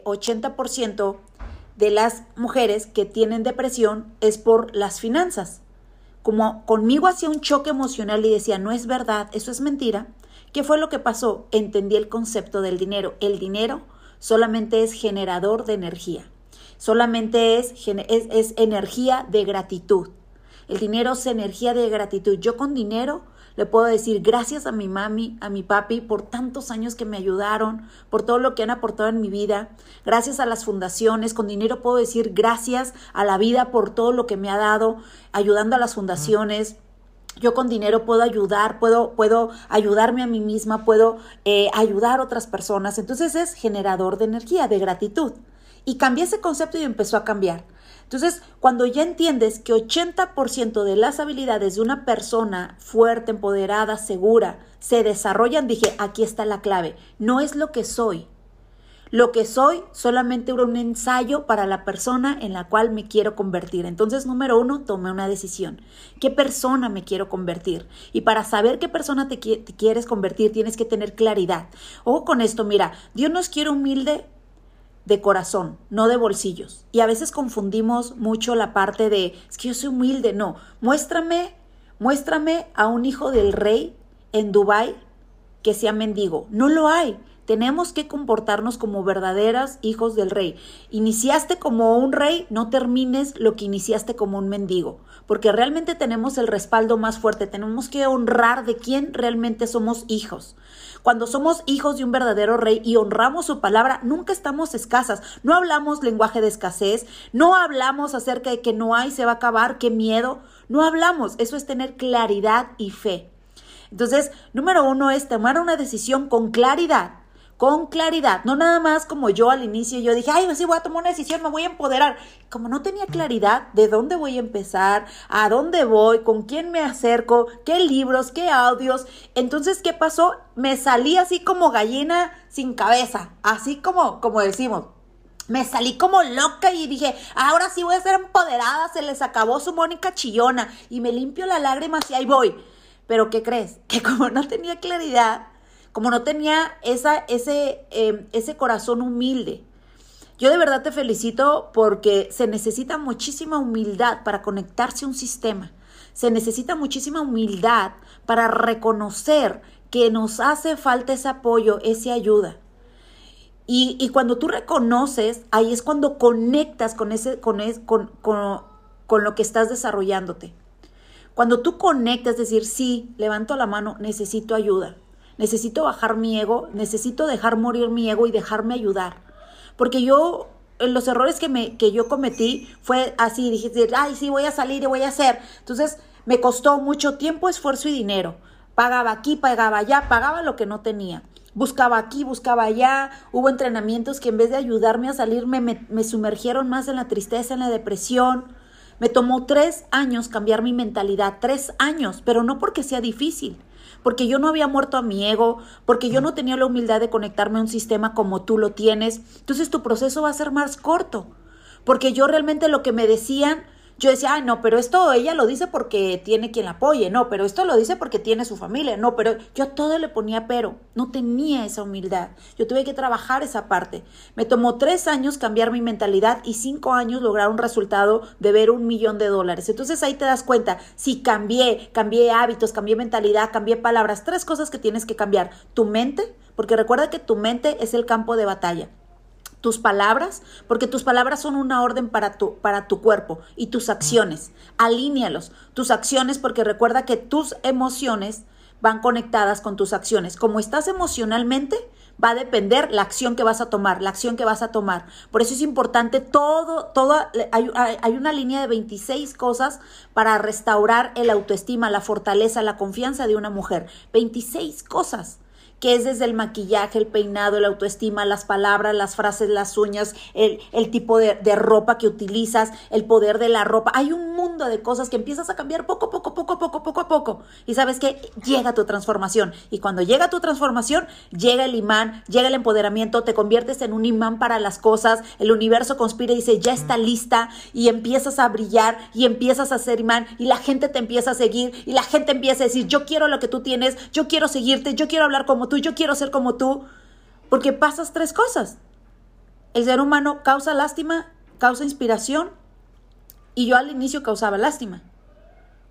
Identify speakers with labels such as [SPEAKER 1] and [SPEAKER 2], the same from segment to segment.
[SPEAKER 1] que 80% de las mujeres que tienen depresión es por las finanzas. Como conmigo hacía un choque emocional y decía, no es verdad, eso es mentira, ¿qué fue lo que pasó? Entendí el concepto del dinero. El dinero solamente es generador de energía, solamente es, es energía de gratitud. El dinero es energía de gratitud. Yo con dinero le puedo decir gracias a mi mami, a mi papi por tantos años que me ayudaron, por todo lo que han aportado en mi vida. Gracias a las fundaciones, con dinero puedo decir gracias a la vida por todo lo que me ha dado, ayudando a las fundaciones. Yo con dinero puedo ayudar, puedo, puedo ayudarme a mí misma, puedo eh, ayudar a otras personas. Entonces es generador de energía, de gratitud. Y cambié ese concepto y empezó a cambiar. Entonces, cuando ya entiendes que 80% de las habilidades de una persona fuerte, empoderada, segura, se desarrollan, dije, aquí está la clave. No es lo que soy. Lo que soy solamente era un ensayo para la persona en la cual me quiero convertir. Entonces, número uno, tomé una decisión. ¿Qué persona me quiero convertir? Y para saber qué persona te, quieres convertir, tienes que tener claridad. Ojo con esto, mira, Dios nos quiere humilde de corazón, no de bolsillos. Y a veces confundimos mucho la parte de, es que yo soy humilde, no, muéstrame, muéstrame a un hijo del rey en Dubái que sea mendigo. No lo hay. Tenemos que comportarnos como verdaderas hijos del rey. Iniciaste como un rey, no termines lo que iniciaste como un mendigo, porque realmente tenemos el respaldo más fuerte. Tenemos que honrar de quién realmente somos hijos. Cuando somos hijos de un verdadero rey y honramos su palabra, nunca estamos escasas. No hablamos lenguaje de escasez, no hablamos acerca de que no hay, se va a acabar, qué miedo. No hablamos. Eso es tener claridad y fe. Entonces, número uno es tomar una decisión con claridad con claridad, no nada más como yo al inicio, yo dije, ay, sí, voy a tomar una decisión, me voy a empoderar. Como no tenía claridad de dónde voy a empezar, a dónde voy, con quién me acerco, qué libros, qué audios, entonces, ¿qué pasó? Me salí así como gallina sin cabeza, así como, como decimos. Me salí como loca y dije, ahora sí voy a ser empoderada, se les acabó su Mónica chillona y me limpio las lágrimas y ahí voy. Pero ¿qué crees? Que como no tenía claridad, como no tenía esa, ese, em, ese corazón humilde. Yo de verdad te felicito porque se necesita muchísima humildad para conectarse a un sistema. Se necesita muchísima humildad para reconocer que nos hace falta ese apoyo, esa ayuda. Y, y cuando tú reconoces, ahí es cuando conectas con, ese, con, con, con, con lo que estás desarrollándote. Cuando tú conectas, decir, sí, levanto la mano, necesito ayuda necesito bajar mi ego, necesito dejar morir mi ego y dejarme ayudar. Porque yo, los errores que, me, que yo cometí fue así, dije, ay, sí, voy a salir y voy a hacer. Entonces, me costó mucho tiempo, esfuerzo y dinero. Pagaba aquí, pagaba allá, pagaba lo que no tenía. Buscaba aquí, buscaba allá. Hubo entrenamientos que en vez de ayudarme a salir, me, me sumergieron más en la tristeza, en la depresión. Me tomó tres años cambiar mi mentalidad, tres años, pero no porque sea difícil, porque yo no había muerto a mi ego, porque yo no tenía la humildad de conectarme a un sistema como tú lo tienes. Entonces tu proceso va a ser más corto, porque yo realmente lo que me decían yo decía, ay, no, pero esto ella lo dice porque tiene quien la apoye, no, pero esto lo dice porque tiene su familia, no, pero yo todo le ponía pero, no tenía esa humildad, yo tuve que trabajar esa parte. Me tomó tres años cambiar mi mentalidad y cinco años lograr un resultado de ver un millón de dólares. Entonces ahí te das cuenta, si cambié, cambié hábitos, cambié mentalidad, cambié palabras, tres cosas que tienes que cambiar. Tu mente, porque recuerda que tu mente es el campo de batalla tus palabras, porque tus palabras son una orden para tu, para tu cuerpo y tus acciones. Alínealos, tus acciones, porque recuerda que tus emociones van conectadas con tus acciones. Como estás emocionalmente, va a depender la acción que vas a tomar, la acción que vas a tomar. Por eso es importante todo, todo, hay, hay una línea de 26 cosas para restaurar el autoestima, la fortaleza, la confianza de una mujer. 26 cosas que es desde el maquillaje, el peinado, la autoestima, las palabras, las frases, las uñas, el, el tipo de, de, ropa que utilizas, el poder de la ropa. Hay un mundo de cosas que empiezas a cambiar poco, poco, poco, poco, poco a poco. Y sabes que llega tu transformación. Y cuando llega tu transformación, llega el imán, llega el empoderamiento, te conviertes en un imán para las cosas, el universo conspira y dice, ya está lista, y empiezas a brillar, y empiezas a ser imán, y la gente te empieza a seguir, y la gente empieza a decir, yo quiero lo que tú tienes, yo quiero seguirte, yo quiero hablar como tú, yo quiero ser como tú, porque pasas tres cosas. el ser humano causa lástima, causa inspiración y yo al inicio causaba lástima.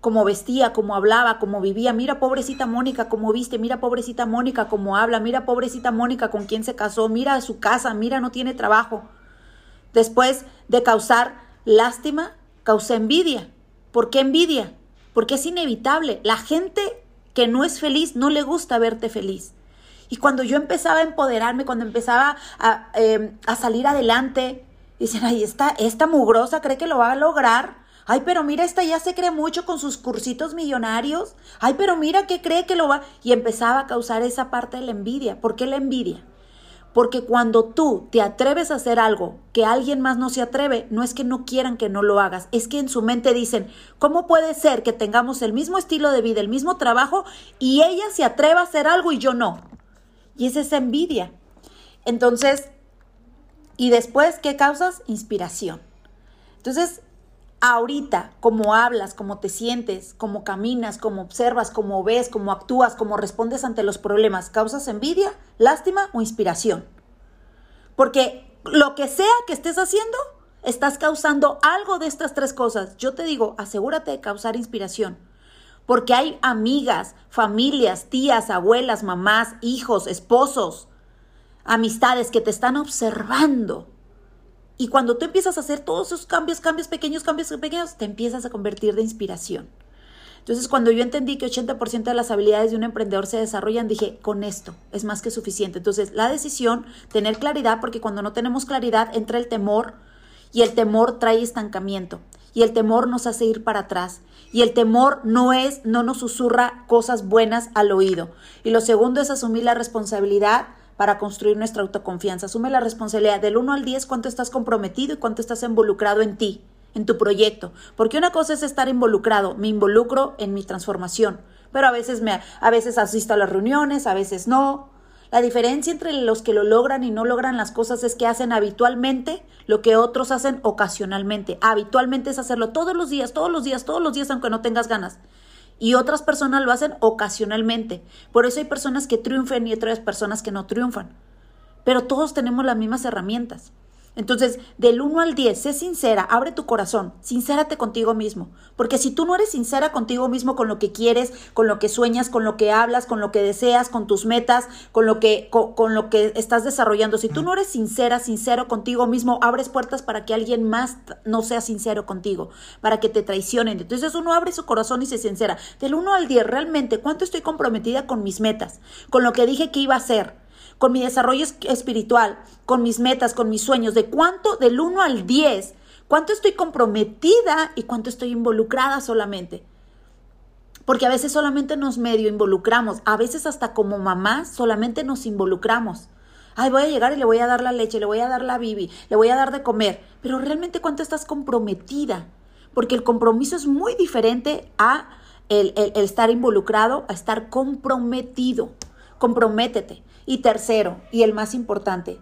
[SPEAKER 1] Como vestía, como hablaba, como vivía. Mira, pobrecita Mónica, cómo viste. Mira, pobrecita Mónica, cómo habla. Mira, pobrecita Mónica, con quién se casó. Mira su casa. Mira, no tiene trabajo. Después de causar lástima, causé envidia. ¿Por qué envidia? Porque es inevitable. La gente que no es feliz no le gusta verte feliz. Y cuando yo empezaba a empoderarme, cuando empezaba a, em, salir adelante, dicen, ay, esta, esta mugrosa cree que lo va a lograr. Ay, pero mira, esta ya se cree mucho con sus cursitos millonarios. Ay, pero mira que cree que lo va. Y empezaba a causar esa parte de la envidia. ¿Por qué la envidia? Porque cuando tú te atreves a hacer algo que alguien más no se atreve, no es que no quieran que no lo hagas, es que en su mente dicen, ¿cómo puede ser que tengamos el mismo estilo de vida, el mismo trabajo y ella se atreva a hacer algo y yo no? Y es esa envidia. Entonces, y después, ¿qué causas? Inspiración. Entonces, ahorita, como hablas, cómo te sientes, cómo caminas, cómo observas, cómo ves, cómo actúas, cómo respondes ante los problemas, ¿causas envidia, lástima o inspiración? Porque lo que sea que estés haciendo, estás causando algo de estas tres cosas. Yo te digo, asegúrate de causar inspiración porque hay amigas, familias, tías, abuelas, mamás, hijos, esposos, amistades que te están observando. Y cuando tú empiezas a hacer todos esos cambios, cambios pequeños, cambios pequeños, te empiezas a convertir de inspiración. Entonces, cuando yo entendí que 80% de las habilidades de un emprendedor se desarrollan, dije, con esto es más que suficiente. Entonces, la decisión, tener claridad, porque cuando no tenemos claridad entra el temor y el temor trae estancamiento y el temor nos hace ir para atrás. Y el temor no es, no nos susurra cosas buenas al oído. Y lo segundo es asumir la responsabilidad para construir nuestra autoconfianza. Asume la responsabilidad del 1 al 10 cuánto estás comprometido y cuánto estás involucrado en ti, en tu proyecto. Porque una cosa es estar involucrado, me involucro en mi transformación, pero a veces me a veces asisto a las reuniones, a veces no. La diferencia entre los que lo logran y no logran las cosas es que hacen habitualmente lo que otros hacen ocasionalmente. Habitualmente es hacerlo todos los días, todos los días, todos los días, aunque no tengas ganas. Y otras personas lo hacen ocasionalmente. Por eso hay personas que triunfan y otras personas que no triunfan. Pero todos tenemos las mismas herramientas. Entonces, del 1 al 10, sé sincera, abre tu corazón, sincérate contigo mismo. Porque si tú no eres sincera contigo mismo con lo que quieres, con lo que sueñas, con lo que hablas, con lo que deseas, con tus metas, con lo que, con, lo que estás desarrollando, si tú no eres sincera, sincero contigo mismo, abres puertas para que alguien más no sea sincero contigo, para que te traicionen. Entonces uno abre su corazón y se sincera. Del 1 al 10, realmente, ¿cuánto estoy comprometida con mis metas? Con lo que dije que iba a hacer con mi desarrollo espiritual, con mis metas, con mis sueños, de cuánto, del 1 al 10, cuánto estoy comprometida y cuánto estoy involucrada solamente. Porque a veces solamente nos medio involucramos, a veces hasta como mamás solamente nos involucramos. Ay, voy a llegar y le voy a dar la leche, le voy a dar la bibi, le voy a dar de comer. Pero realmente cuánto estás comprometida. Porque el compromiso es muy diferente a el estar involucrado, a estar comprometido. Comprométete. Y tercero, y el más importante,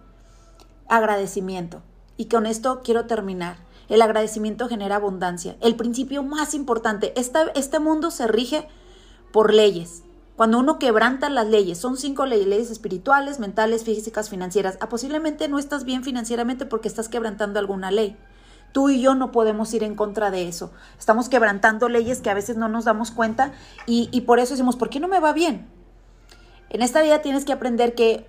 [SPEAKER 1] agradecimiento. Y con esto quiero terminar. El agradecimiento genera abundancia. El principio más importante, este mundo se rige por leyes. Cuando uno quebranta las leyes, son cinco leyes, leyes espirituales, mentales, físicas, financieras. Ah, posiblemente no estás bien financieramente porque estás quebrantando alguna ley. Tú y yo no podemos ir en contra de eso. Estamos quebrantando leyes que a veces no nos damos cuenta y, y por eso decimos, ¿por qué no me va bien? En esta vida tienes que aprender que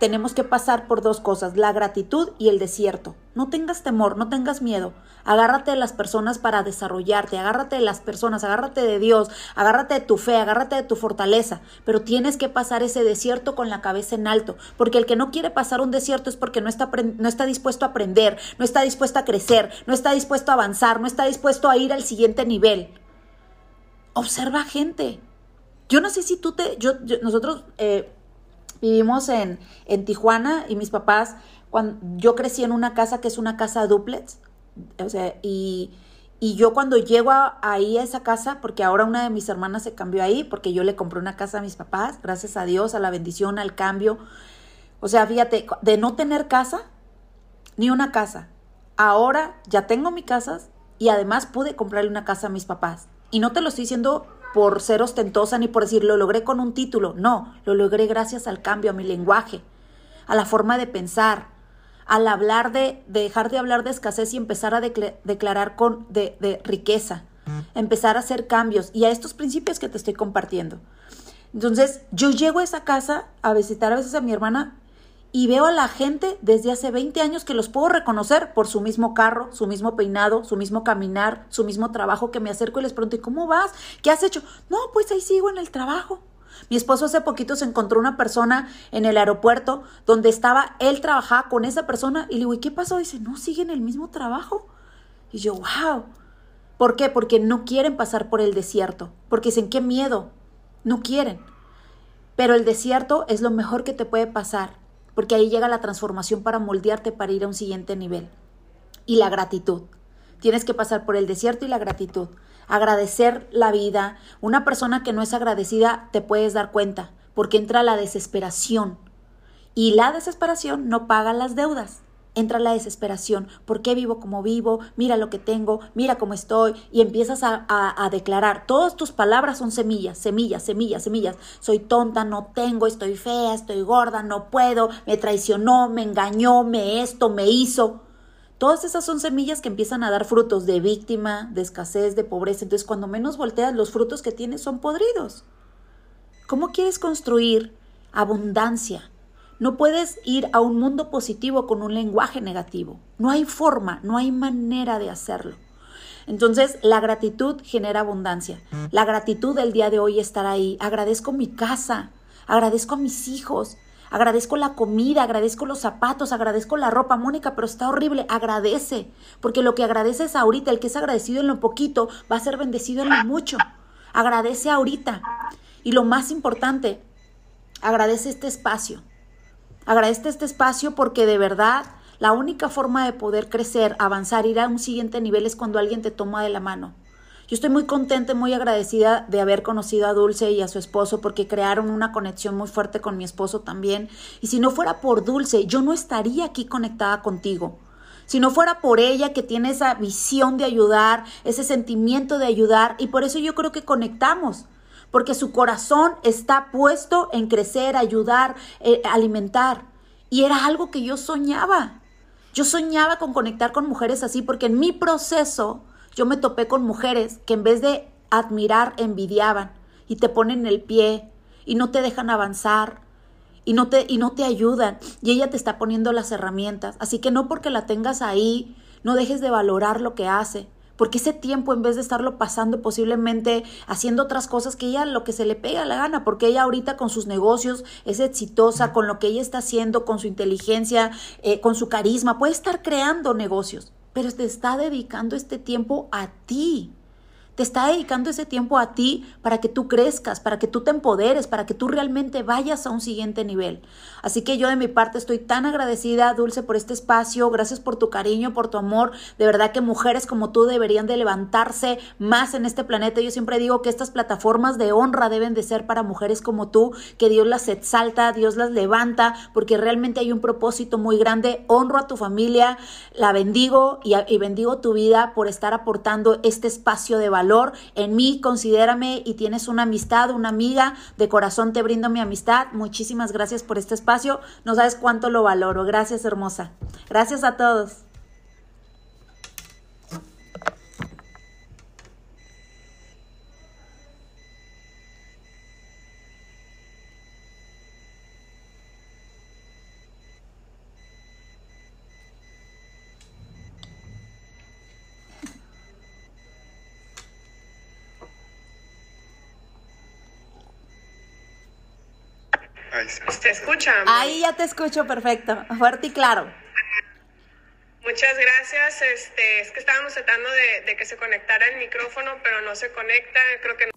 [SPEAKER 1] tenemos que pasar por dos cosas, la gratitud y el desierto. No tengas temor, no tengas miedo. Agárrate de las personas para desarrollarte, agárrate de las personas, agárrate de Dios, agárrate de tu fe, agárrate de tu fortaleza. Pero tienes que pasar ese desierto con la cabeza en alto, porque el que no quiere pasar un desierto es porque no está, no está dispuesto a aprender, no está dispuesto a crecer, no está dispuesto a avanzar, no está dispuesto a ir al siguiente nivel. Observa gente, yo no sé si tú te, yo, nosotros eh, vivimos en, en Tijuana y mis papás, cuando yo crecí en una casa que es una casa duplex, o sea, y, y yo cuando llego ahí a esa casa, porque ahora una de mis hermanas se cambió ahí, porque yo le compré una casa a mis papás, gracias a Dios, a la bendición, al cambio. O sea, fíjate, de no tener casa, ni una casa. Ahora ya tengo mi casa y además pude comprarle una casa a mis papás. Y no te lo estoy diciendo por ser ostentosa ni por decir lo logré con un título. No, lo logré gracias al cambio, a mi lenguaje, a la forma de pensar, al hablar de, dejar de hablar de escasez y empezar a declarar con de, de riqueza, empezar a hacer cambios y a estos principios que te estoy compartiendo. Entonces, yo llego a esa casa a visitar a veces a mi hermana y veo a la gente desde hace 20 años que los puedo reconocer por su mismo carro, su mismo peinado, su mismo caminar, su mismo trabajo, que me acerco y les pregunto, ¿y cómo vas? ¿Qué has hecho? No, pues ahí sigo en el trabajo. Mi esposo hace poquito se encontró una persona en el aeropuerto donde estaba, él trabajaba con esa persona y le digo, ¿y qué pasó? Dice, no, siguen el mismo trabajo. Y yo, wow. ¿Por qué? Porque no quieren pasar por el desierto, porque dicen, qué miedo, no quieren. Pero el desierto es lo mejor que te puede pasar porque ahí llega la transformación para moldearte para ir a un siguiente nivel. Y la gratitud. Tienes que pasar por el desierto y la gratitud. Agradecer la vida. Una persona que no es agradecida te puedes dar cuenta, porque entra la desesperación. Y la desesperación no paga las deudas entra la desesperación. ¿Por qué vivo como vivo? Mira lo que tengo, mira cómo estoy. Y empiezas a, a, declarar. Todas tus palabras son semillas, semillas, semillas, semillas. Soy tonta, no tengo, estoy fea, estoy gorda, no puedo, me traicionó, me engañó, me esto, me hizo. Todas esas son semillas que empiezan a dar frutos de víctima, de escasez, de pobreza. Entonces, cuando menos volteas, los frutos que tienes son podridos. ¿Cómo quieres construir abundancia? No puedes ir a un mundo positivo con un lenguaje negativo. No hay forma, no hay manera de hacerlo. Entonces, la gratitud genera abundancia. La gratitud del día de hoy estar ahí. Agradezco mi casa, agradezco a mis hijos, agradezco la comida, agradezco los zapatos, agradezco la ropa, Mónica, pero está horrible. Agradece, porque lo que agradeces ahorita, el que es agradecido en lo poquito, va a ser bendecido en lo mucho. Agradece ahorita. Y lo más importante, agradece este espacio. Agradezco este espacio porque de verdad la única forma de poder crecer, avanzar, ir a un siguiente nivel es cuando alguien te toma de la mano. Yo estoy muy contenta y muy agradecida de haber conocido a Dulce y a su esposo porque crearon una conexión muy fuerte con mi esposo también. Y si no fuera por Dulce, yo no estaría aquí conectada contigo. Si no fuera por ella que tiene esa visión de ayudar, ese sentimiento de ayudar, y por eso yo creo que conectamos porque su corazón está puesto en crecer, ayudar, eh, alimentar. Y era algo que yo soñaba. Yo soñaba con conectar con mujeres así porque en mi proceso yo me topé con mujeres que en vez de admirar, envidiaban y te ponen el pie y no te dejan avanzar y no te, y no te ayudan y ella te está poniendo las herramientas. Así que no porque la tengas ahí, no dejes de valorar lo que hace porque ese tiempo en vez de estarlo pasando posiblemente haciendo otras cosas que ella lo que se le pega la gana, porque ella ahorita con sus negocios es exitosa, con lo que ella está haciendo, con su inteligencia, eh, con su carisma, puede estar creando negocios, pero te está dedicando este tiempo a ti. Te está dedicando ese tiempo a ti para que tú crezcas, para que tú te empoderes, para que tú realmente vayas a un siguiente nivel. Así que yo de mi parte estoy tan agradecida, Dulce, por este espacio. Gracias por tu cariño, por tu amor. De verdad que mujeres como tú deberían de levantarse más en este planeta. Yo siempre digo que estas plataformas de honra deben de ser para mujeres como tú, que Dios las exalta, Dios las levanta, porque realmente hay un propósito muy grande. Honro a tu familia, la bendigo y, y bendigo tu vida por estar aportando este espacio de valor en mí, considérame y tienes una amistad, una amiga, de corazón te brindo mi amistad. Muchísimas gracias por este espacio. No sabes cuánto lo valoro. Gracias, hermosa. Gracias a todos.
[SPEAKER 2] ¿Se escucha?
[SPEAKER 1] Ahí ya te escucho perfecto, fuerte y claro.
[SPEAKER 2] Muchas gracias. Este, es que estábamos tratando de, de que se conectara el micrófono, pero no se conecta. Creo que no.